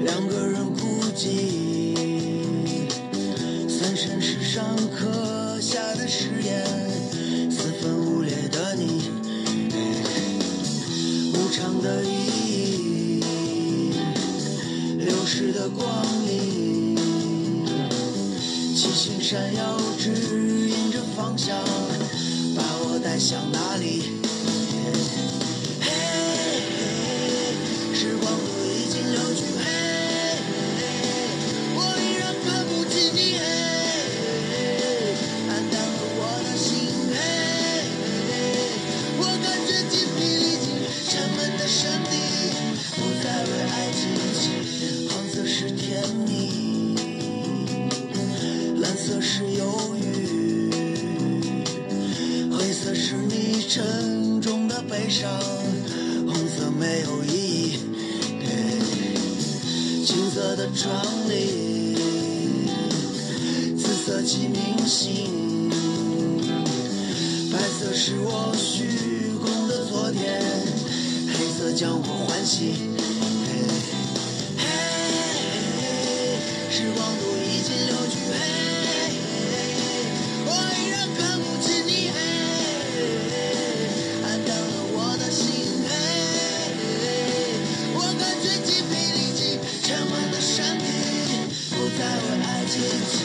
两个人孤寂三生石上刻下的誓言四分五裂的你无常的意义流逝的光阴七星闪耀指引着方向把我带向哪里？沉重的悲伤，红色没有意义。青色的窗里，紫色记明星，白色是我虚空的昨天，黑色将我唤醒。嘿，嘿，时光 Jesus.